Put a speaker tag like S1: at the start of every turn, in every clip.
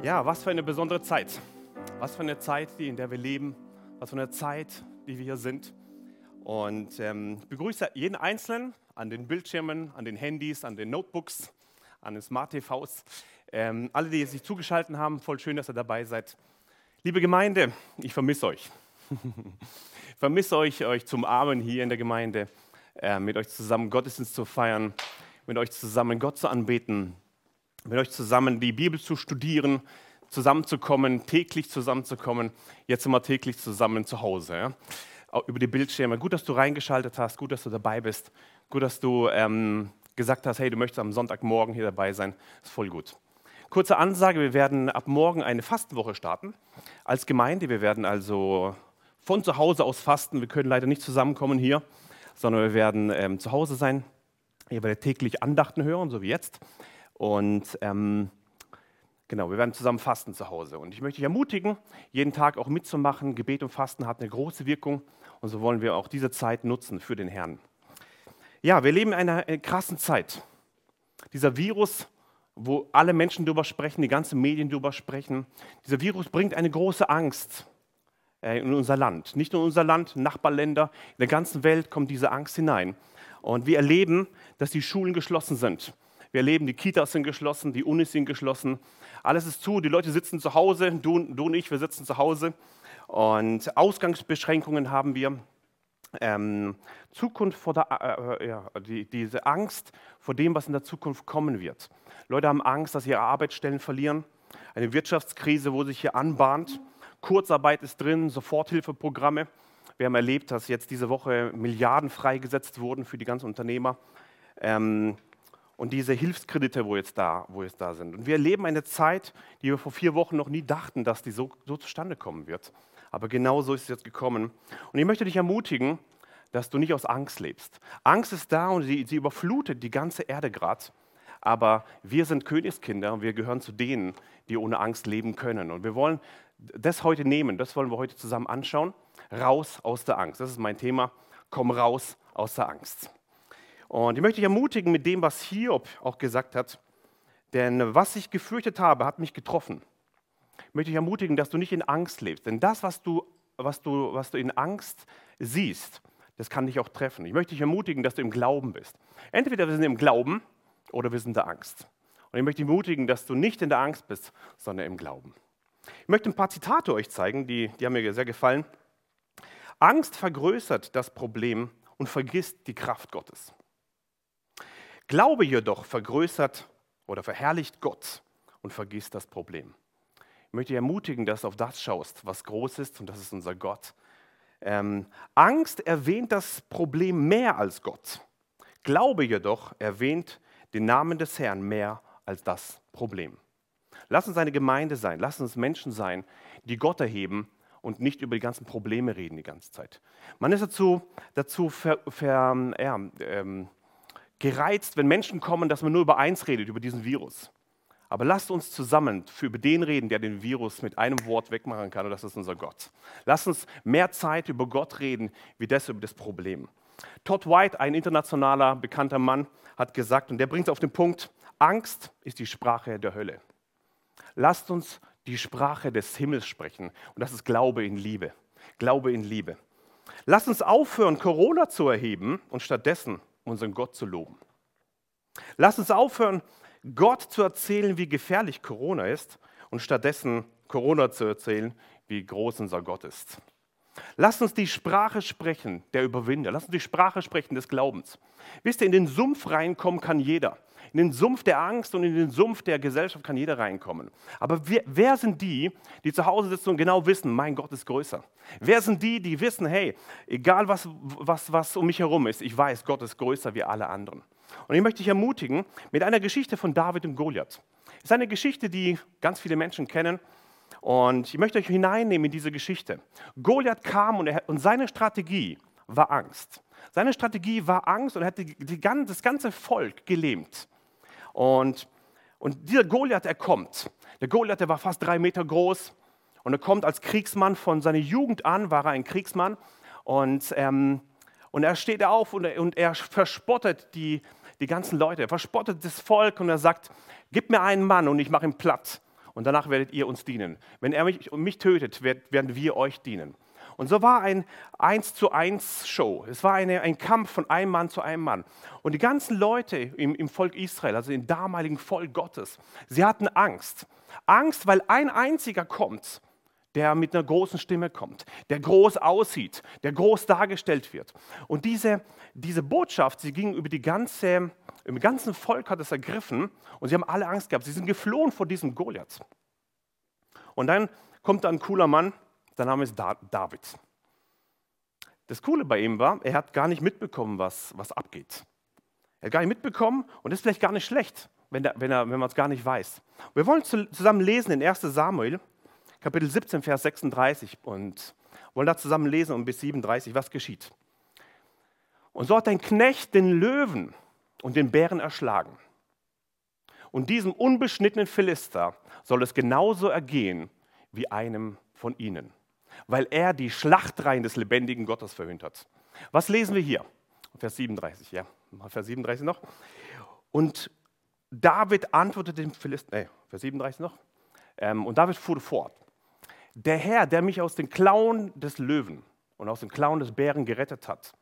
S1: Ja, was für eine besondere Zeit. Was für eine Zeit, in der wir leben. Was für eine Zeit, die wir hier sind. Und ähm, ich begrüße jeden Einzelnen an den Bildschirmen, an den Handys, an den Notebooks, an den Smart TVs. Ähm, alle, die sich zugeschaltet haben, voll schön, dass ihr dabei seid. Liebe Gemeinde, ich vermisse euch. ich vermisse euch, euch zum Armen hier in der Gemeinde, äh, mit euch zusammen Gottesdienst zu feiern, mit euch zusammen Gott zu anbeten, mit euch zusammen die Bibel zu studieren, zusammenzukommen, täglich zusammenzukommen. Jetzt wir täglich zusammen zu Hause. Ja? Über die Bildschirme. Gut, dass du reingeschaltet hast, gut, dass du dabei bist, gut, dass du ähm, gesagt hast, hey, du möchtest am Sonntagmorgen hier dabei sein. ist voll gut. Kurze Ansage, wir werden ab morgen eine Fastenwoche starten als Gemeinde. Wir werden also von zu Hause aus fasten. Wir können leider nicht zusammenkommen hier, sondern wir werden ähm, zu Hause sein. Ihr werdet täglich Andachten hören, so wie jetzt. Und ähm, genau, wir werden zusammen fasten zu Hause. Und ich möchte dich ermutigen, jeden Tag auch mitzumachen. Gebet und Fasten hat eine große Wirkung. Und so wollen wir auch diese Zeit nutzen für den Herrn. Ja, wir leben in einer krassen Zeit. Dieser Virus, wo alle Menschen darüber sprechen, die ganzen Medien darüber sprechen, dieser Virus bringt eine große Angst äh, in unser Land. Nicht nur in unser Land, Nachbarländer, in der ganzen Welt kommt diese Angst hinein. Und wir erleben, dass die Schulen geschlossen sind. Wir erleben, die Kitas sind geschlossen, die Unis sind geschlossen. Alles ist zu, die Leute sitzen zu Hause, du, du und ich, wir sitzen zu Hause. Und Ausgangsbeschränkungen haben wir. Ähm, Zukunft vor der, äh, äh, ja, die, diese Angst vor dem, was in der Zukunft kommen wird. Leute haben Angst, dass sie ihre Arbeitsstellen verlieren. Eine Wirtschaftskrise, wo sich hier anbahnt. Kurzarbeit ist drin, Soforthilfeprogramme. Wir haben erlebt, dass jetzt diese Woche Milliarden freigesetzt wurden für die ganzen Unternehmer. Ähm, und diese Hilfskredite, wo jetzt, da, wo jetzt da sind. Und wir erleben eine Zeit, die wir vor vier Wochen noch nie dachten, dass die so, so zustande kommen wird. Aber genau so ist es jetzt gekommen. Und ich möchte dich ermutigen, dass du nicht aus Angst lebst. Angst ist da und sie, sie überflutet die ganze Erde gerade. Aber wir sind Königskinder und wir gehören zu denen, die ohne Angst leben können. Und wir wollen das heute nehmen, das wollen wir heute zusammen anschauen. Raus aus der Angst. Das ist mein Thema. Komm raus aus der Angst. Und ich möchte dich ermutigen mit dem, was Hiob auch gesagt hat. Denn was ich gefürchtet habe, hat mich getroffen. Ich möchte dich ermutigen, dass du nicht in Angst lebst. Denn das, was du, was du, was du in Angst siehst, das kann dich auch treffen. Ich möchte dich ermutigen, dass du im Glauben bist. Entweder wir sind im Glauben oder wir sind in der Angst. Und ich möchte dich ermutigen, dass du nicht in der Angst bist, sondern im Glauben. Ich möchte ein paar Zitate euch zeigen, die, die haben mir sehr gefallen. Angst vergrößert das Problem und vergisst die Kraft Gottes. Glaube jedoch vergrößert oder verherrlicht Gott und vergisst das Problem. Ich möchte dich ermutigen, dass du auf das schaust, was groß ist, und das ist unser Gott. Ähm, Angst erwähnt das Problem mehr als Gott. Glaube jedoch erwähnt den Namen des Herrn mehr als das Problem. Lass uns eine Gemeinde sein, lass uns Menschen sein, die Gott erheben und nicht über die ganzen Probleme reden die ganze Zeit. Man ist dazu, dazu ver, ver, ja, ähm, gereizt, wenn Menschen kommen, dass man nur über eins redet, über diesen Virus. Aber lasst uns zusammen für über den reden, der den Virus mit einem Wort wegmachen kann, und das ist unser Gott. Lasst uns mehr Zeit über Gott reden, wie das über das Problem. Todd White, ein internationaler bekannter Mann, hat gesagt, und der bringt es auf den Punkt, Angst ist die Sprache der Hölle. Lasst uns die Sprache des Himmels sprechen, und das ist Glaube in Liebe. Glaube in Liebe. Lasst uns aufhören, Corona zu erheben und stattdessen unseren Gott zu loben. Lass uns aufhören, Gott zu erzählen, wie gefährlich Corona ist und stattdessen Corona zu erzählen, wie groß unser Gott ist. Lass uns die Sprache sprechen der Überwinder. Lass uns die Sprache sprechen des Glaubens. Wisst ihr, in den Sumpf reinkommen kann jeder. In den Sumpf der Angst und in den Sumpf der Gesellschaft kann jeder reinkommen. Aber wer, wer, sind die, die zu Hause sitzen und genau wissen, mein Gott ist größer? Wer sind die, die wissen, hey, egal was, was, was um mich herum ist, ich weiß, Gott ist größer wie alle anderen. Und ich möchte dich ermutigen mit einer Geschichte von David und Goliath. Es ist eine Geschichte, die ganz viele Menschen kennen. Und ich möchte euch hineinnehmen in diese Geschichte. Goliath kam und, er, und seine Strategie war Angst. Seine Strategie war Angst und er hat die, die, das ganze Volk gelähmt. Und, und dieser Goliath, er kommt. Der Goliath, der war fast drei Meter groß und er kommt als Kriegsmann von seiner Jugend an, war er ein Kriegsmann. Und, ähm, und er steht auf und er, und er verspottet die, die ganzen Leute, er verspottet das Volk und er sagt, gib mir einen Mann und ich mache ihn platt. und danach werdet ihr uns dienen. Wenn er mich, mich tötet, werden wir euch dienen. Und so war ein 1 zu 1 Show. Es war eine, ein Kampf von einem Mann zu einem Mann. Und die ganzen Leute im, im Volk Israel, also im damaligen Volk Gottes, sie hatten Angst. Angst, weil ein einziger kommt, der mit einer großen Stimme kommt, der groß aussieht, der groß dargestellt wird. Und diese, diese Botschaft, sie ging über die ganze, im ganzen Volk hat es ergriffen und sie haben alle Angst gehabt. Sie sind geflohen vor diesem Goliath. Und dann kommt da ein cooler Mann, der Name ist David. Das Coole bei ihm war, er hat gar nicht mitbekommen, was, was abgeht. Er hat gar nicht mitbekommen und das ist vielleicht gar nicht schlecht, wenn, der, wenn, er, wenn man es gar nicht weiß. Wir wollen zusammen lesen in 1 Samuel, Kapitel 17, Vers 36 und wollen da zusammen lesen und bis 37, was geschieht. Und so hat ein Knecht den Löwen und den Bären erschlagen. Und diesem unbeschnittenen Philister soll es genauso ergehen wie einem von ihnen weil er die Schlachtreihen des lebendigen Gottes verhöhnt hat. Was lesen wir hier? Vers 37, ja, Vers 37 noch. Und David antwortete dem Philister, nee, Vers 37 noch. Ähm, und David fuhr fort. Der Herr, der mich aus den Klauen des Löwen und aus den Klauen des Bären gerettet hat,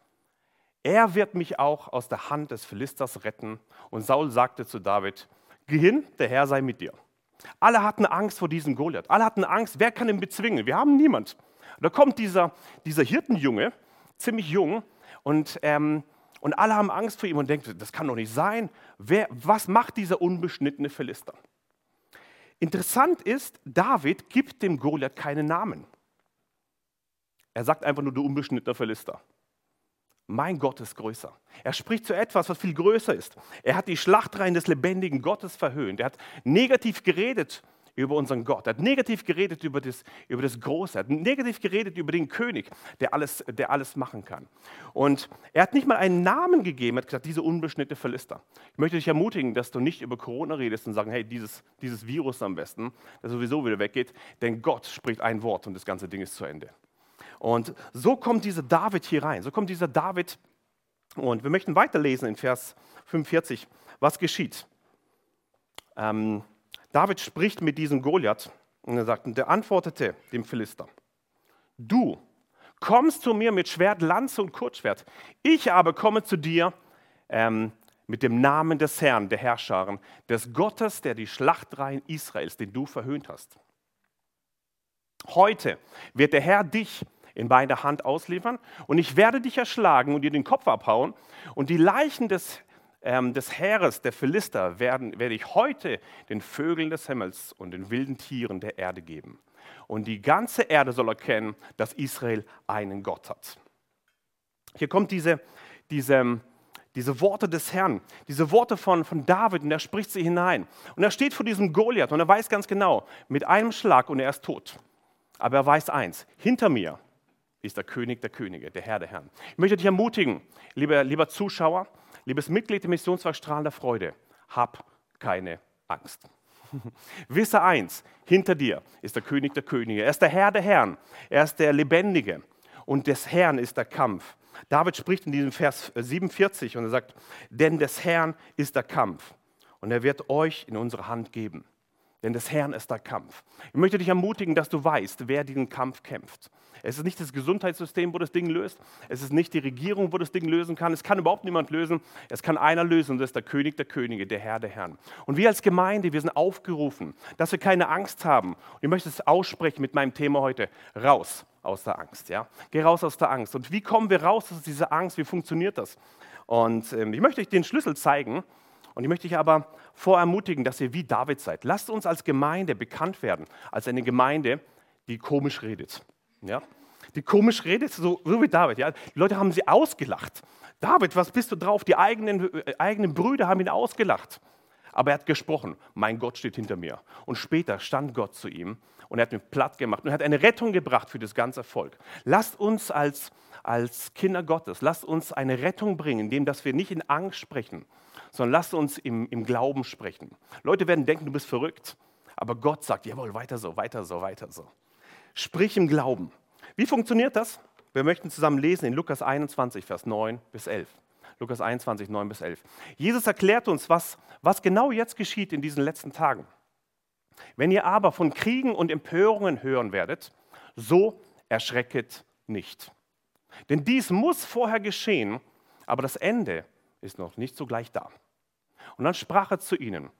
S1: er wird mich auch aus der Hand des Philisters retten. Und Saul sagte zu David, geh hin, der Herr sei mit dir. Alle hatten Angst vor diesem Goliath. Alle hatten Angst, wer kann ihn bezwingen? Wir haben niemand. da kommt dieser, dieser Hirtenjunge, ziemlich jung, und, ähm, und alle haben Angst vor ihm und denken, das kann doch nicht sein. Wer, was macht dieser unbeschnittene Philister? Interessant ist, David gibt dem Goliath keinen Namen. Er sagt einfach nur, du unbeschnittener Philister. Mein Gott ist größer. Er spricht zu etwas, was viel größer ist. Er hat die Schlachtreihen des lebendigen Gottes verhöhnt. Er hat negativ geredet über unseren Gott. Er hat negativ geredet über das, über das Große. Er hat negativ geredet über den König, der alles, der alles machen kann. Und er hat nicht mal einen Namen gegeben. Er hat gesagt, diese unbeschnittene Philister. Ich möchte dich ermutigen, dass du nicht über Corona redest und sagen, hey, dieses, dieses Virus am besten, das sowieso wieder weggeht. Denn Gott spricht ein Wort und das ganze Ding ist zu Ende. Und so kommt dieser David hier rein. So kommt dieser David. Und wir möchten weiterlesen in Vers 45. Was geschieht? Ähm, David spricht mit diesem Goliath und er sagt, und der antwortete dem Philister: Du kommst zu mir mit Schwert, Lanze und Kurzschwert. Ich aber komme zu dir ähm, mit dem Namen des Herrn, der Herrscharen, des Gottes, der die Schlachtreihen Israels, den du verhöhnt hast. Heute wird der Herr dich in beide Hand ausliefern und ich werde dich erschlagen und dir den Kopf abhauen und die Leichen des, ähm, des Heeres, der Philister, werden, werde ich heute den Vögeln des Himmels und den wilden Tieren der Erde geben. Und die ganze Erde soll erkennen, dass Israel einen Gott hat. Hier kommt diese, diese, diese Worte des Herrn, diese Worte von, von David und er spricht sie hinein. Und er steht vor diesem Goliath und er weiß ganz genau, mit einem Schlag und er ist tot. Aber er weiß eins, hinter mir ist der König der Könige, der Herr der Herren. Ich möchte dich ermutigen, lieber, lieber Zuschauer, liebes Mitglied der Missionswerk Strahlender Freude, hab keine Angst. Wisse eins, hinter dir ist der König der Könige. Er ist der Herr der Herren. Er ist der Lebendige. Und des Herrn ist der Kampf. David spricht in diesem Vers 47 und er sagt, denn des Herrn ist der Kampf. Und er wird euch in unsere Hand geben. Denn des Herrn ist der Kampf. Ich möchte dich ermutigen, dass du weißt, wer diesen Kampf kämpft. Es ist nicht das Gesundheitssystem, wo das Ding löst. Es ist nicht die Regierung, wo das Ding lösen kann. Es kann überhaupt niemand lösen. Es kann einer lösen und das ist der König der Könige, der Herr der Herren. Und wir als Gemeinde, wir sind aufgerufen, dass wir keine Angst haben. Und ich möchte es aussprechen mit meinem Thema heute. Raus aus der Angst. Ja? Geh raus aus der Angst. Und wie kommen wir raus aus dieser Angst? Wie funktioniert das? Und ähm, ich möchte euch den Schlüssel zeigen. Und ich möchte dich aber vorermutigen, dass ihr wie David seid. Lasst uns als Gemeinde bekannt werden, als eine Gemeinde, die komisch redet. Ja? Die komisch redet, so, wie David. Ja? Die Leute haben sie ausgelacht. David, was bist du drauf? Die eigenen, äh, eigenen Brüder haben ihn ausgelacht. Aber er hat gesprochen, mein Gott steht hinter mir. Und später stand Gott zu ihm und er hat ihn platt gemacht und hat eine Rettung gebracht für das ganze Volk. Lasst uns als, als Kinder Gottes, lasst uns eine Rettung bringen, indem dass wir nicht in Angst sprechen, sondern lasst uns im, im Glauben sprechen. Leute werden denken, du bist verrückt. Aber Gott sagt, jawohl, weiter so, weiter so, weiter so. Sprich im Glauben. Wie funktioniert das? Wir möchten zusammen lesen in Lukas 21, Vers 9 bis 11. Lukas 21, 9 bis 11. Jesus erklärt uns, was, was genau jetzt geschieht in diesen letzten Tagen. Wenn ihr aber von Kriegen und Empörungen hören werdet, so erschrecket nicht. Denn dies muss vorher geschehen, aber das Ende ist noch nicht sogleich da. Und dann sprach er zu ihnen,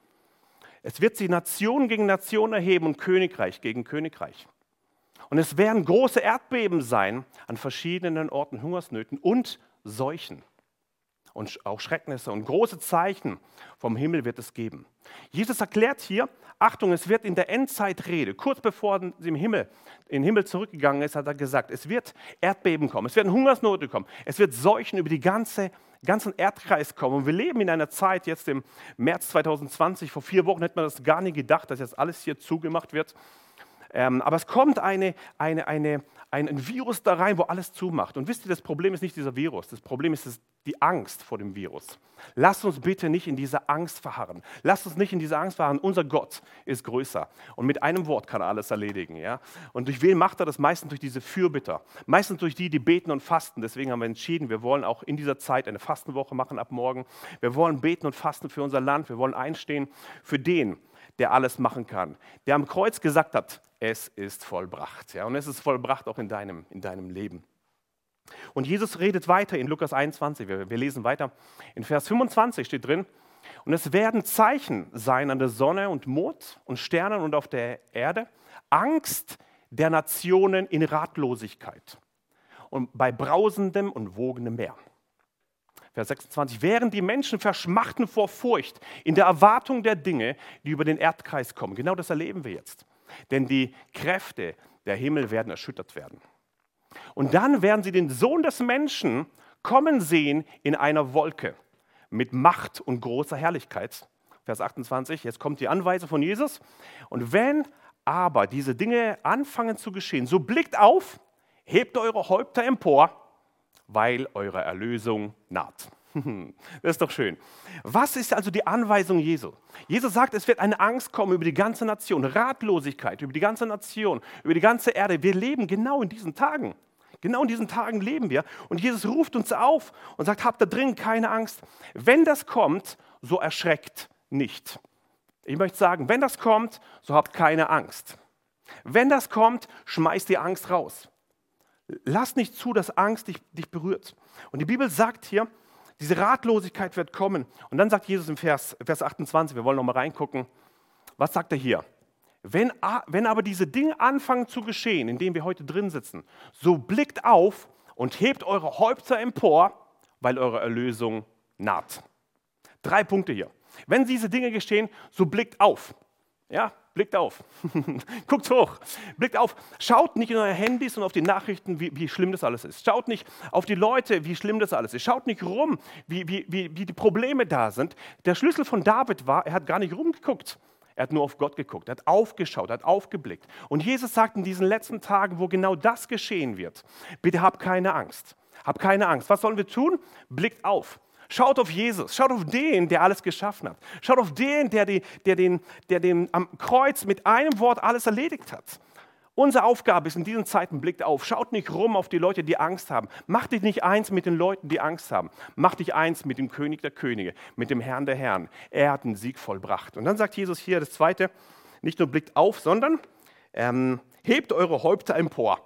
S1: es wird sich Nation gegen Nation erheben und Königreich gegen Königreich. Und es werden große Erdbeben sein an verschiedenen Orten, Hungersnöten und Seuchen. Und auch Schrecknisse und große Zeichen vom Himmel wird es geben. Jesus erklärt hier, Achtung, es wird in der Endzeitrede, kurz bevor sie im Himmel, in den Himmel zurückgegangen ist, hat er gesagt, es wird Erdbeben kommen, es werden Hungersnote kommen, es wird Seuchen über die ganze, ganzen Erdkreis kommen. Und wir leben in einer Zeit, jetzt im März 2020, vor vier Wochen hätte man das gar nicht gedacht, dass jetzt alles hier zugemacht wird. Ähm, aber es kommt eine, eine, eine, ein Virus da rein, wo alles zumacht. Und wisst ihr, das Problem ist nicht dieser Virus, das Problem ist die Angst vor dem Virus. Lasst uns bitte nicht in dieser Angst verharren. Lasst uns nicht in dieser Angst verharren. Unser Gott ist größer und mit einem Wort kann er alles erledigen. Ja? Und durch wen macht er das? Meistens durch diese Fürbitter. Meistens durch die, die beten und fasten. Deswegen haben wir entschieden, wir wollen auch in dieser Zeit eine Fastenwoche machen ab morgen. Wir wollen beten und fasten für unser Land. Wir wollen einstehen für den, der alles machen kann. Der am Kreuz gesagt hat, es ist vollbracht. Ja? Und es ist vollbracht auch in deinem, in deinem Leben. Und Jesus redet weiter in Lukas 21, wir, wir lesen weiter. In Vers 25 steht drin, und es werden Zeichen sein an der Sonne und Mond und Sternen und auf der Erde, Angst der Nationen in Ratlosigkeit und bei brausendem und wogendem Meer. Vers 26, während die Menschen verschmachten vor Furcht in der Erwartung der Dinge, die über den Erdkreis kommen. Genau das erleben wir jetzt. Denn die Kräfte der Himmel werden erschüttert werden. Und dann werden sie den Sohn des Menschen kommen sehen in einer Wolke mit Macht und großer Herrlichkeit. Vers 28, jetzt kommt die Anweisung von Jesus. Und wenn aber diese Dinge anfangen zu geschehen, so blickt auf, hebt eure Häupter empor weil eure Erlösung naht. Das ist doch schön. Was ist also die Anweisung Jesu? Jesus sagt, es wird eine Angst kommen über die ganze Nation, Ratlosigkeit über die ganze Nation, über die ganze Erde. Wir leben genau in diesen Tagen. Genau in diesen Tagen leben wir. Und Jesus ruft uns auf und sagt, habt da drin keine Angst. Wenn das kommt, so erschreckt nicht. Ich möchte sagen, wenn das kommt, so habt keine Angst. Wenn das kommt, schmeißt die Angst raus. Lass nicht zu, dass Angst dich, dich berührt. Und die Bibel sagt hier, diese Ratlosigkeit wird kommen. Und dann sagt Jesus im Vers, Vers 28, wir wollen noch mal reingucken, was sagt er hier? Wenn, wenn aber diese Dinge anfangen zu geschehen, in denen wir heute drin sitzen, so blickt auf und hebt eure Häupter empor, weil eure Erlösung naht. Drei Punkte hier. Wenn diese Dinge geschehen, so blickt auf. Ja, Blickt auf. Guckt hoch. Blickt auf. Schaut nicht in eure Handys und auf die Nachrichten, wie, wie, schlimm das alles ist. Schaut nicht auf die Leute, wie schlimm das alles ist. Schaut nicht rum, wie, wie, wie, die Probleme da sind. Der Schlüssel von David war, er hat gar nicht rumgeguckt. Er hat nur auf Gott geguckt, er hat aufgeschaut, er hat aufgeblickt. Und Jesus sagt in diesen letzten Tagen, wo genau das geschehen wird, bitte hab keine Angst. Hab keine Angst. Was sollen wir tun? Blickt auf. Schaut auf Jesus, schaut auf den, der alles geschaffen hat. Schaut auf den, der, die, der, den, der den am Kreuz mit einem Wort alles erledigt hat. Unsere Aufgabe ist in diesen Zeiten, blickt auf, schaut nicht rum auf die Leute, die Angst haben. Mach dich nicht eins mit den Leuten, die Angst haben. Mach dich eins mit dem König der Könige, mit dem Herrn der Herren. Er hat einen Sieg vollbracht. Und dann sagt Jesus hier das Zweite, nicht nur blickt auf, sondern ähm, hebt eure Häupter empor.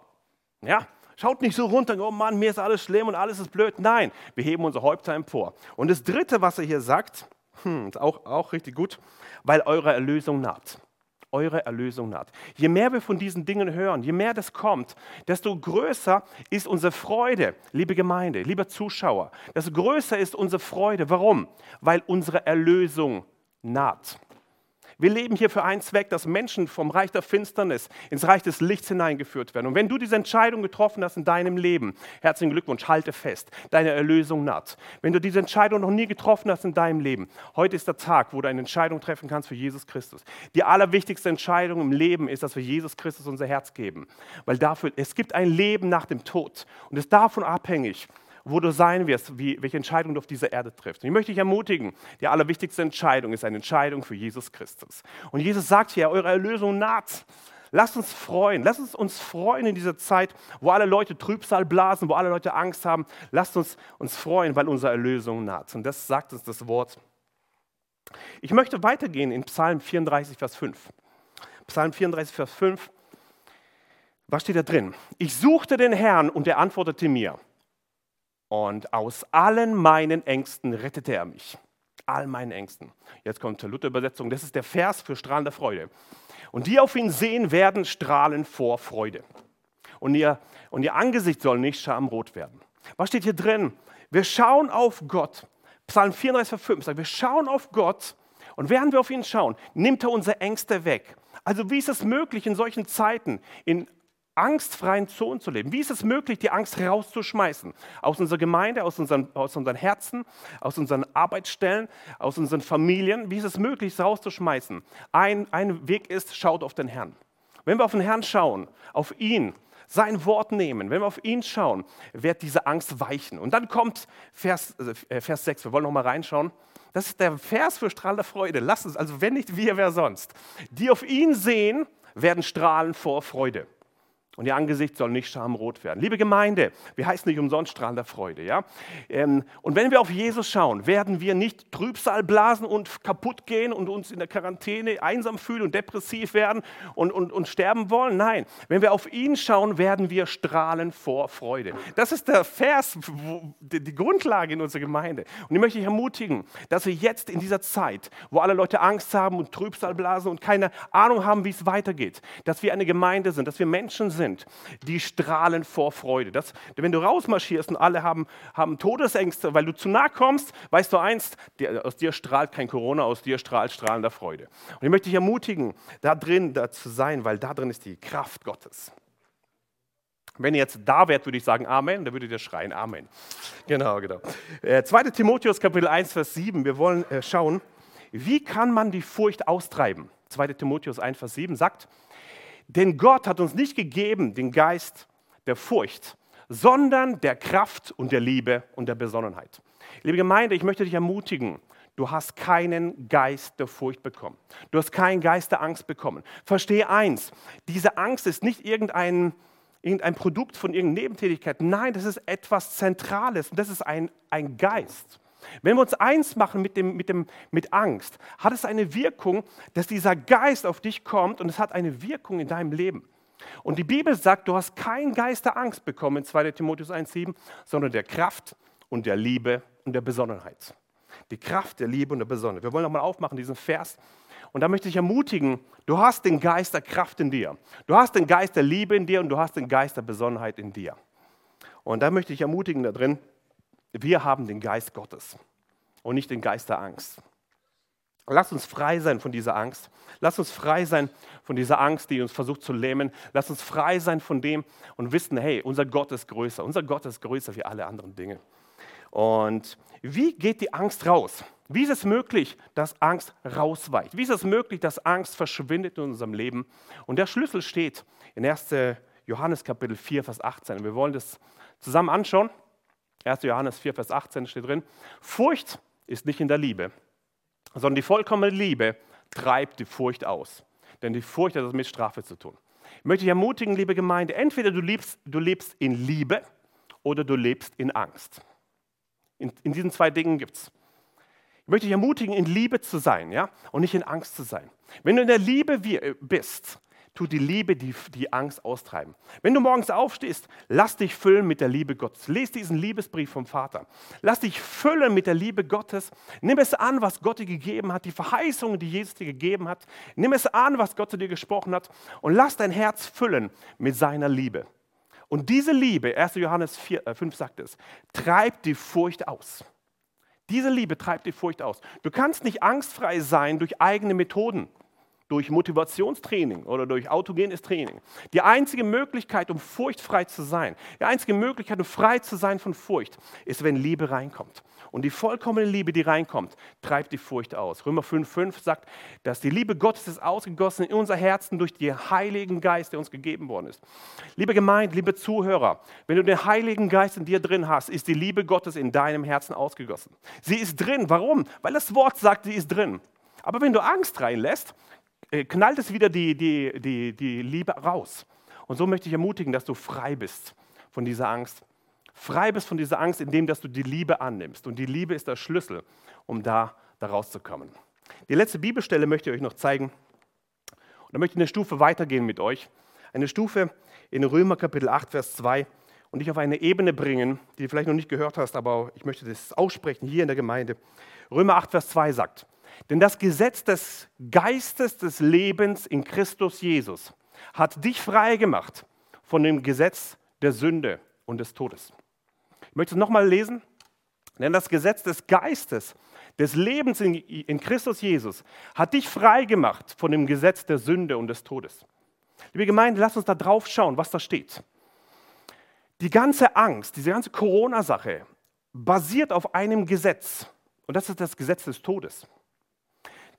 S1: Ja, Schaut nicht so runter, oh Mann, mir ist alles schlimm und alles ist blöd. Nein, wir heben unser Häupter empor. Und das Dritte, was er hier sagt, hm, ist auch, auch richtig gut, weil eure Erlösung naht. Eure Erlösung naht. Je mehr wir von diesen Dingen hören, je mehr das kommt, desto größer ist unsere Freude, liebe Gemeinde, lieber Zuschauer. Desto größer ist unsere Freude. Warum? Weil unsere Erlösung naht. Wir leben hier für einen Zweck, dass Menschen vom Reich der Finsternis ins Reich des Lichts hineingeführt werden. Und wenn du diese Entscheidung getroffen hast in deinem Leben, herzlichen Glückwunsch, halte fest, deine Erlösung naht. Wenn du diese Entscheidung noch nie getroffen hast in deinem Leben, heute ist der Tag, wo du eine Entscheidung treffen kannst für Jesus Christus. Die allerwichtigste Entscheidung im Leben ist, dass wir Jesus Christus unser Herz geben. Weil dafür, es gibt ein Leben nach dem Tod. Und es ist davon abhängig, wo du sein wirst, wie, welche Entscheidung du auf dieser Erde triffst. Und ich möchte dich ermutigen, die allerwichtigste Entscheidung ist eine Entscheidung für Jesus Christus. Und Jesus sagt hier, eure Erlösung naht. Lasst uns freuen, lasst uns uns freuen in dieser Zeit, wo alle Leute Trübsal blasen, wo alle Leute Angst haben. Lasst uns uns freuen, weil unsere Erlösung naht. Und das sagt uns das Wort. Ich möchte weitergehen in Psalm 34, Vers 5. Psalm 34, Vers 5. Was steht da drin? Ich suchte den Herrn und er antwortete mir. Und aus allen meinen Ängsten rettete er mich. All meinen Ängsten. Jetzt kommt zur Luther-Übersetzung. Das ist der Vers für strahlende Freude. Und die auf ihn sehen, werden strahlen vor Freude. Und ihr, und ihr Angesicht soll nicht schamrot werden. Was steht hier drin? Wir schauen auf Gott. Psalm 34, Vers 5 sagt, wir schauen auf Gott und während wir auf ihn schauen, nimmt er unsere Ängste weg. Also wie ist es möglich, in solchen Zeiten in angstfreien Zonen zu leben? Wie ist es möglich, die Angst rauszuschmeißen? Aus unserer Gemeinde, aus unseren, aus unseren Herzen, aus unseren Arbeitsstellen, aus unseren Familien? Wie ist es möglich, es rauszuschmeißen? Ein, ein Weg ist, schaut auf den Herrn. Wenn wir auf den Herrn schauen, auf ihn, sein Wort nehmen, wenn wir auf ihn schauen, wird diese Angst weichen. Und dann kommt Vers, äh, Vers 6, wir wollen noch mal reinschauen. Das ist der Vers für strahlende Freude. Lass uns, also wenn nicht wir, wer sonst? Die auf ihn sehen, werden strahlen vor Freude und ihr Angesicht soll nicht schamrot werden. Liebe Gemeinde, wir heißen nicht umsonst strahlender Freude. Ja? Ähm, und wenn wir auf Jesus schauen, werden wir nicht Trübsal blasen und kaputt gehen und uns in der Quarantäne einsam fühlen und depressiv werden und, und, und sterben wollen. Nein, wenn wir auf ihn schauen, werden wir strahlen vor Freude. Das ist der Vers, die Grundlage in unserer Gemeinde. Und ich möchte dich ermutigen, dass wir jetzt in dieser Zeit, wo alle Leute Angst haben und Trübsal blasen und keine Ahnung haben, wie es weitergeht, dass wir eine Gemeinde sind, dass wir Menschen sind, sind, die strahlen vor Freude. Das, wenn du rausmarschierst und alle haben, haben Todesängste, weil du zu nah kommst, weißt du eins, dir, aus dir strahlt kein Corona, aus dir strahlt strahlender Freude. Und ich möchte dich ermutigen, da drin da zu sein, weil da drin ist die Kraft Gottes. Wenn ihr jetzt da wärt, würde ich sagen Amen, dann würdet ihr schreien Amen. Genau, genau. Äh, 2. Timotheus Kapitel 1, Vers 7, wir wollen äh, schauen, wie kann man die Furcht austreiben? 2. Timotheus 1, Vers 7 sagt, denn Gott hat uns nicht gegeben den Geist der Furcht, sondern der Kraft und der Liebe und der Besonnenheit. Liebe Gemeinde, ich möchte dich ermutigen, du hast keinen Geist der Furcht bekommen. Du hast keinen Geist der Angst bekommen. Verstehe eins, diese Angst ist nicht irgendein, irgendein Produkt von irgendeiner Nebentätigkeit. Nein, das ist etwas Zentrales und das ist ein, ein Geist. Wenn wir uns eins machen mit, dem, mit, dem, mit Angst, hat es eine Wirkung, dass dieser Geist auf dich kommt und es hat eine Wirkung in deinem Leben. Und die Bibel sagt, du hast keinen Geist der Angst bekommen in 2 Timotheus 1,7, sondern der Kraft und der Liebe und der Besonnenheit. Die Kraft der Liebe und der Besonnenheit. Wir wollen nochmal aufmachen, diesen Vers. Und da möchte ich ermutigen, du hast den Geist der Kraft in dir. Du hast den Geist der Liebe in dir und du hast den Geist der Besonnenheit in dir. Und da möchte ich ermutigen da drin, wir haben den Geist Gottes und nicht den Geist der Angst. Lass uns frei sein von dieser Angst. Lass uns frei sein von dieser Angst, die uns versucht zu lähmen. Lass uns frei sein von dem und wissen, hey, unser Gott ist größer. Unser Gott ist größer wie alle anderen Dinge. Und wie geht die Angst raus? Wie ist es möglich, dass Angst rausweicht? Wie ist es möglich, dass Angst verschwindet in unserem Leben? Und der Schlüssel steht in 1. Johannes Kapitel 4, Vers 18. Wir wollen das zusammen anschauen. 1. Johannes 4, Vers 18 steht drin, Furcht ist nicht in der Liebe, sondern die vollkommene Liebe treibt die Furcht aus. Denn die Furcht hat mit Strafe zu tun. Ich möchte dich ermutigen, liebe Gemeinde, entweder du lebst, du lebst in Liebe oder du lebst in Angst. In, in diesen zwei Dingen gibt es. Ich möchte dich ermutigen, in Liebe zu sein ja? und nicht in Angst zu sein. Wenn du in der Liebe äh, bist, tut die Liebe die, die Angst austreiben. Wenn du morgens aufstehst, lass dich füllen mit der Liebe Gottes. Lies diesen Liebesbrief vom Vater. Lass dich füllen mit der Liebe Gottes. Nimm es an, was Gott dir gegeben hat, die Verheißungen, die Jesus dir gegeben hat. Nimm es an, was Gott zu dir gesprochen hat und lass dein Herz füllen mit seiner Liebe. Und diese Liebe, 1. Johannes 4, äh 5 sagt es, treibt die Furcht aus. Diese Liebe treibt die Furcht aus. Du kannst nicht angstfrei sein durch eigene Methoden durch Motivationstraining oder durch autogenes Training. Die einzige Möglichkeit, um furchtfrei zu sein, die einzige Möglichkeit, um frei zu sein von Furcht, ist, wenn Liebe reinkommt. Und die vollkommene Liebe, die reinkommt, treibt die Furcht aus. Römer 5,5 sagt, dass die Liebe Gottes ist ausgegossen in unser Herzen durch den Heiligen Geist, der uns gegeben worden ist. Liebe Gemeinde, liebe Zuhörer, wenn du den Heiligen Geist in dir drin hast, ist die Liebe Gottes in deinem Herzen ausgegossen. Sie ist drin. Warum? Weil das Wort sagt, sie ist drin. Aber wenn du Angst reinlässt, knallt es wieder die, die, die, die Liebe raus. Und so möchte ich ermutigen, dass du frei bist von dieser Angst. Frei bist von dieser Angst, indem dass du die Liebe annimmst. Und die Liebe ist der Schlüssel, um da, da rauszukommen. Die letzte Bibelstelle möchte ich euch noch zeigen. Und da möchte ich eine Stufe weitergehen mit euch. Eine Stufe in Römer Kapitel 8, Vers 2 und dich auf eine Ebene bringen, die du vielleicht noch nicht gehört hast, aber ich möchte das aussprechen hier in der Gemeinde. Römer 8, Vers 2 sagt, denn das Gesetz des Geistes des Lebens in Christus Jesus hat dich frei gemacht von dem Gesetz der Sünde und des Todes. Ich möchte es nochmal lesen. Denn das Gesetz des Geistes, des Lebens in, Christus Jesus, hat dich frei gemacht von dem Gesetz der Sünde und des Todes. Liebe Gemeinde, lasst uns da drauf schauen, was da steht. Die ganze Angst, diese ganze Corona-Sache basiert auf einem Gesetz. Und das ist das Gesetz des Todes.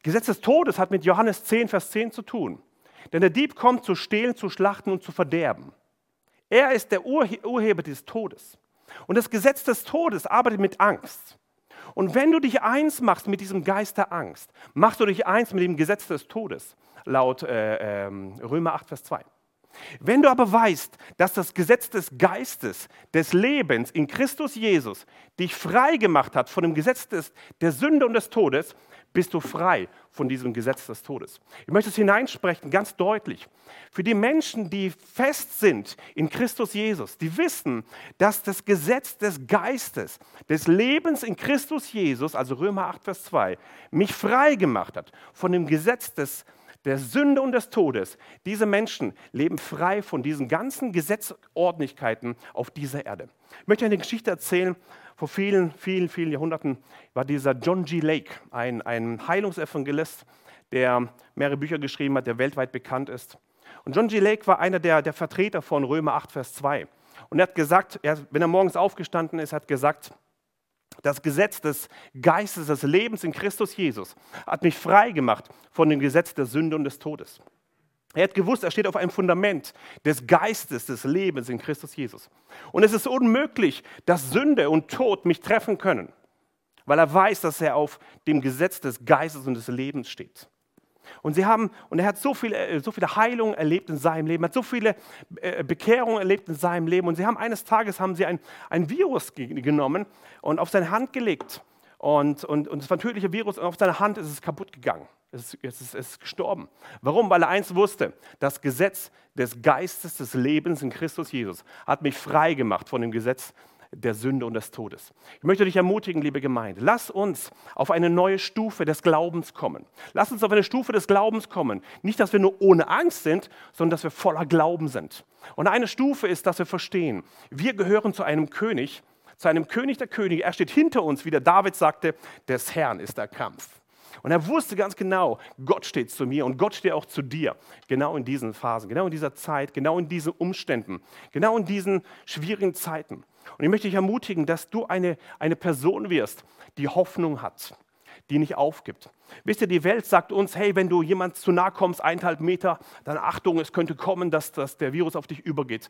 S1: Gesetz des Todes hat mit Johannes 10, Vers 10 zu tun. Denn der Dieb kommt zu stehlen, zu schlachten und zu verderben. Er ist der Urheber des Todes. Und das Gesetz des Todes arbeitet mit Angst. Und wenn du dich eins machst mit diesem Geist der Angst, machst du dich eins mit dem Gesetz des Todes, laut äh, äh, Römer 8, Vers 2. Wenn du aber weißt, dass das Gesetz des Geistes, des Lebens in Christus Jesus dich frei gemacht hat von dem Gesetz des, der Sünde und des Todes, bist du frei von diesem Gesetz des Todes. Ich möchte es hineinsprechen, ganz deutlich. Für die Menschen, die fest sind in Christus Jesus, die wissen, dass das Gesetz des Geistes, des Lebens in Christus Jesus, also Römer 8, Vers 2, mich frei gemacht hat von dem Gesetz des der Sünde und des Todes. Diese Menschen leben frei von diesen ganzen Gesetzordnigkeiten auf dieser Erde. Ich möchte eine Geschichte erzählen vor vielen, vielen, vielen Jahrhunderten war dieser John G. Lake, ein, ein Heilungsevangelist, der mehrere Bücher geschrieben hat, der weltweit bekannt ist. Und John G. Lake war einer der, der Vertreter von Römer 8, Vers 2. Und er hat gesagt, er, wenn er morgens aufgestanden ist, hat gesagt, das Gesetz des Geistes, des Lebens in Christus Jesus hat mich frei gemacht von dem Gesetz der Sünde und des Todes. Er hat gewusst, er steht auf einem Fundament des Geistes, des Lebens in Christus Jesus. Und es ist unmöglich, dass Sünde und Tod mich treffen können, weil er weiß, dass er auf dem Gesetz des Geistes und des Lebens steht. Und sie haben, und er hat so viele, äh, so viele Heilungen erlebt in seinem Leben, hat so viele äh, Bekehrungen erlebt in seinem Leben. Und sie haben eines Tages haben sie ein, ein Virus genommen und auf seine Hand gelegt. Und, und, und es war ein tödlicher Virus und auf seiner Hand ist es kaputt gegangen. Es ist, es, ist, es ist gestorben. Warum? Weil er eins wusste: Das Gesetz des Geistes des Lebens in Christus Jesus hat mich frei gemacht von dem Gesetz der Sünde und des Todes. Ich möchte dich ermutigen, liebe Gemeinde, lass uns auf eine neue Stufe des Glaubens kommen. Lass uns auf eine Stufe des Glaubens kommen. Nicht, dass wir nur ohne Angst sind, sondern dass wir voller Glauben sind. Und eine Stufe ist, dass wir verstehen, wir gehören zu einem König, zu einem König der Könige. Er steht hinter uns, wie der David sagte, des Herrn ist der Kampf. Und er wusste ganz genau, Gott steht zu mir und Gott steht auch zu dir. Genau in diesen Phasen, genau in dieser Zeit, genau in diesen Umständen, genau in diesen schwierigen Zeiten. Und ich möchte dich ermutigen, dass du eine, eine Person wirst, die Hoffnung hat, die nicht aufgibt. Wisst ihr, die Welt sagt uns, hey, wenn du jemand zu nahe kommst, eineinhalb Meter, dann Achtung, es könnte kommen, dass, dass der Virus auf dich übergeht.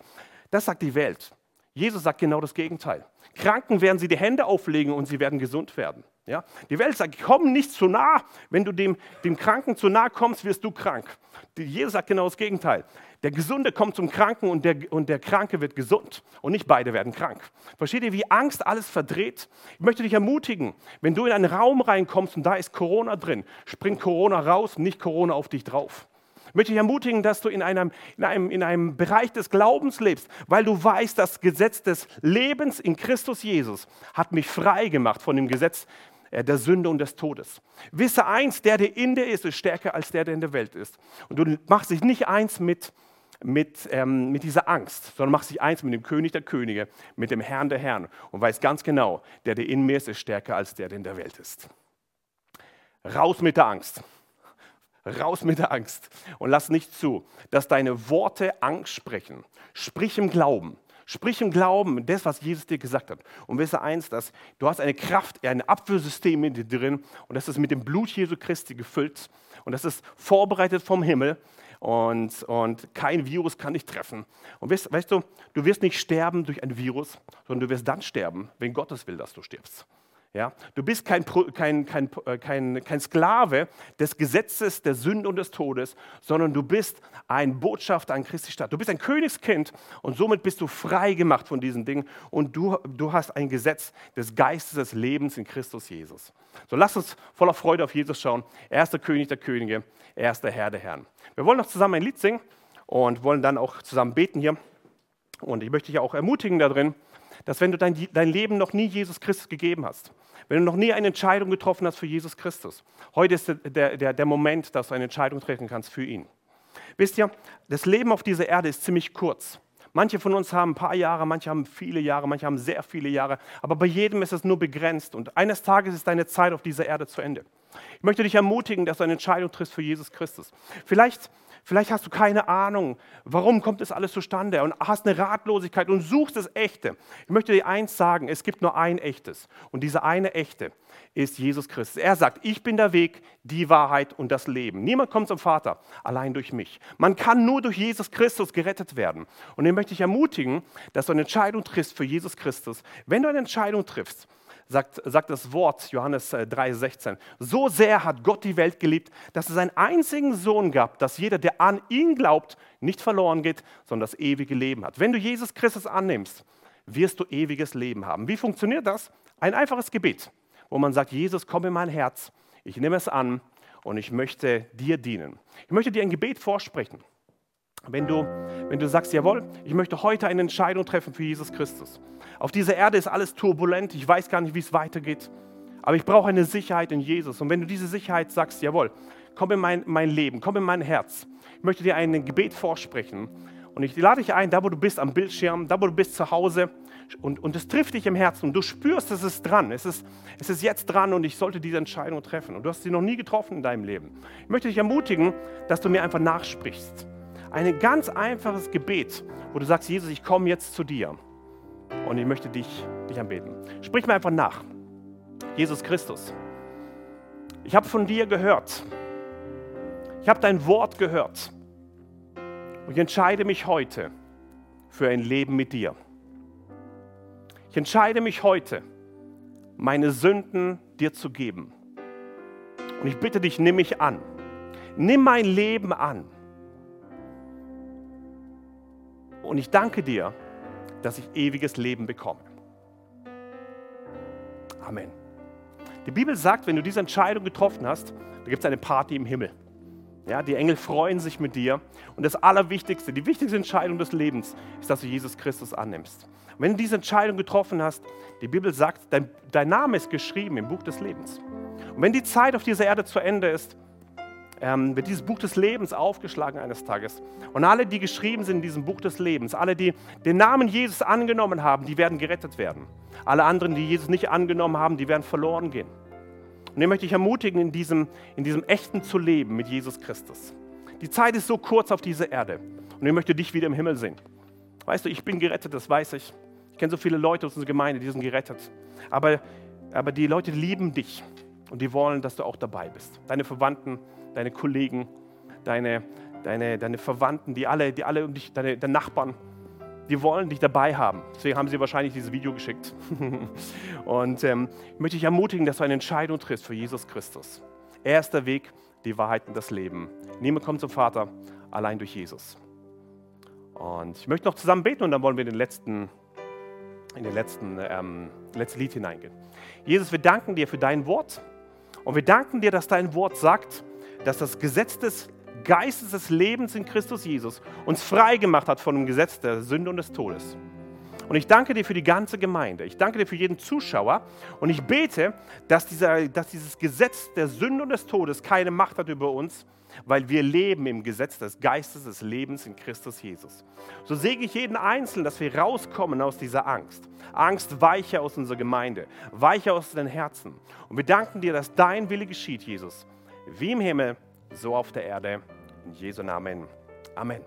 S1: Das sagt die Welt. Jesus sagt genau das Gegenteil. Kranken werden sie die Hände auflegen und sie werden gesund werden. Ja? Die Welt sagt, komm nicht zu nah. Wenn du dem, dem Kranken zu nah kommst, wirst du krank. Jesus sagt genau das Gegenteil. Der Gesunde kommt zum Kranken und der, und der Kranke wird gesund. Und nicht beide werden krank. Versteht ihr, wie Angst alles verdreht? Ich möchte dich ermutigen, wenn du in einen Raum reinkommst und da ist Corona drin, springt Corona raus, nicht Corona auf dich drauf. Ich möchte dich ermutigen, dass du in einem, in, einem, in einem Bereich des Glaubens lebst, weil du weißt, das Gesetz des Lebens in Christus Jesus hat mich frei gemacht von dem Gesetz der Sünde und des Todes. Wisse eins, der, der in dir ist, ist stärker als der, der in der Welt ist. Und du machst dich nicht eins mit, mit, ähm, mit dieser Angst, sondern machst dich eins mit dem König der Könige, mit dem Herrn der Herren und weißt ganz genau, der, der in mir ist, ist stärker als der, der in der Welt ist. Raus mit der Angst. Raus mit der Angst und lass nicht zu, dass deine Worte Angst sprechen. Sprich im Glauben. Sprich im Glauben das, was Jesus dir gesagt hat. Und wisse eins, dass du hast eine Kraft, ein Abwehrsystem in dir drin und das ist mit dem Blut Jesu Christi gefüllt und das ist vorbereitet vom Himmel und, und kein Virus kann dich treffen. Und weißt, weißt du, du wirst nicht sterben durch ein Virus, sondern du wirst dann sterben, wenn Gott es will, dass du stirbst. Ja? Du bist kein, kein, kein, äh, kein, kein Sklave des Gesetzes, der Sünde und des Todes, sondern du bist ein Botschafter an Christi Stadt. Du bist ein Königskind und somit bist du frei gemacht von diesen Dingen und du, du hast ein Gesetz des Geistes des Lebens in Christus Jesus. So lass uns voller Freude auf Jesus schauen. Er ist der König der Könige, er ist der Herr der Herren. Wir wollen noch zusammen ein Lied singen und wollen dann auch zusammen beten hier. Und ich möchte dich auch ermutigen darin, dass wenn du dein, dein Leben noch nie Jesus Christus gegeben hast, wenn du noch nie eine Entscheidung getroffen hast für Jesus Christus, heute ist der, der, der Moment, dass du eine Entscheidung treffen kannst für ihn. Wisst ihr, das Leben auf dieser Erde ist ziemlich kurz. Manche von uns haben ein paar Jahre, manche haben viele Jahre, manche haben sehr viele Jahre, aber bei jedem ist es nur begrenzt und eines Tages ist deine Zeit auf dieser Erde zu Ende. Ich möchte dich ermutigen, dass du eine Entscheidung triffst für Jesus Christus. Vielleicht Vielleicht hast du keine Ahnung, warum kommt das alles zustande und hast eine Ratlosigkeit und suchst das Echte. Ich möchte dir eins sagen, es gibt nur ein Echtes und dieser eine Echte ist Jesus Christus. Er sagt, ich bin der Weg, die Wahrheit und das Leben. Niemand kommt zum Vater allein durch mich. Man kann nur durch Jesus Christus gerettet werden. Und ich möchte dich ermutigen, dass du eine Entscheidung triffst für Jesus Christus. Wenn du eine Entscheidung triffst, sagt, sagt das Wort, Johannes 3,16. Äh, so sehr hat Gott die Welt geliebt, dass es seinen einzigen Sohn gab, dass jeder, der an ihn glaubt, nicht verloren geht, sondern das ewige Leben hat. Wenn du Jesus Christus annimmst, wirst du ewiges Leben haben. Wie funktioniert das? Ein einfaches Gebet, wo man sagt, Jesus, komm in mein Herz, ich nehme es an und ich möchte dir dienen. Ich möchte dir ein Gebet vorsprechen. Wenn du, wenn du sagst, jawohl, ich möchte heute eine Entscheidung treffen für Jesus Christus. Auf dieser Erde ist alles turbulent, ich weiß gar nicht, wie es weitergeht, aber ich brauche eine Sicherheit in Jesus. Und wenn du diese Sicherheit sagst, jawohl, komm in mein, mein Leben, komm in mein Herz, ich möchte dir ein Gebet vorsprechen. Und ich lade dich ein, da wo du bist am Bildschirm, da wo du bist zu Hause, und, und es trifft dich im Herzen und du spürst, es ist dran, es ist, es ist jetzt dran und ich sollte diese Entscheidung treffen. Und du hast sie noch nie getroffen in deinem Leben. Ich möchte dich ermutigen, dass du mir einfach nachsprichst. Ein ganz einfaches Gebet, wo du sagst, Jesus, ich komme jetzt zu dir und ich möchte dich, dich anbeten. Sprich mir einfach nach. Jesus Christus, ich habe von dir gehört. Ich habe dein Wort gehört. Und ich entscheide mich heute für ein Leben mit dir. Ich entscheide mich heute, meine Sünden dir zu geben. Und ich bitte dich, nimm mich an. Nimm mein Leben an. Und ich danke dir, dass ich ewiges Leben bekomme. Amen. Die Bibel sagt, wenn du diese Entscheidung getroffen hast, da gibt es eine Party im Himmel. Ja, die Engel freuen sich mit dir. Und das Allerwichtigste, die wichtigste Entscheidung des Lebens ist, dass du Jesus Christus annimmst. Und wenn du diese Entscheidung getroffen hast, die Bibel sagt, dein, dein Name ist geschrieben im Buch des Lebens. Und wenn die Zeit auf dieser Erde zu Ende ist, ähm, wird dieses Buch des Lebens aufgeschlagen eines Tages. Und alle, die geschrieben sind in diesem Buch des Lebens, alle, die den Namen Jesus angenommen haben, die werden gerettet werden. Alle anderen, die Jesus nicht angenommen haben, die werden verloren gehen. Und ich möchte dich ermutigen, in diesem, in diesem Echten zu leben mit Jesus Christus. Die Zeit ist so kurz auf dieser Erde. Und ich möchte dich wieder im Himmel sehen. Weißt du, ich bin gerettet, das weiß ich. Ich kenne so viele Leute aus unserer Gemeinde, die sind gerettet. Aber, aber die Leute lieben dich und die wollen, dass du auch dabei bist. Deine Verwandten, deine Kollegen, deine, deine, deine Verwandten, die alle, die alle um dich, deine, deine Nachbarn, die wollen dich dabei haben. Deswegen haben sie wahrscheinlich dieses Video geschickt. und ähm, ich möchte dich ermutigen, dass du eine Entscheidung triffst für Jesus Christus. Er ist der Weg, die Wahrheit und das Leben. Niemand kommt zum Vater allein durch Jesus. Und ich möchte noch zusammen beten und dann wollen wir in den letzten, in den letzten, ähm, letzten Lied hineingehen. Jesus, wir danken dir für dein Wort und wir danken dir, dass dein Wort sagt, dass das Gesetz des Geistes des Lebens in Christus Jesus uns frei gemacht hat von dem Gesetz der Sünde und des Todes. Und ich danke dir für die ganze Gemeinde. Ich danke dir für jeden Zuschauer. Und ich bete, dass, dieser, dass dieses Gesetz der Sünde und des Todes keine Macht hat über uns, weil wir leben im Gesetz des Geistes des Lebens in Christus Jesus. So segne ich jeden Einzelnen, dass wir rauskommen aus dieser Angst. Angst weiche aus unserer Gemeinde, weiche aus den Herzen. Und wir danken dir, dass dein Wille geschieht, Jesus wie im Himmel, so auf der Erde. In Jesu Namen. Amen.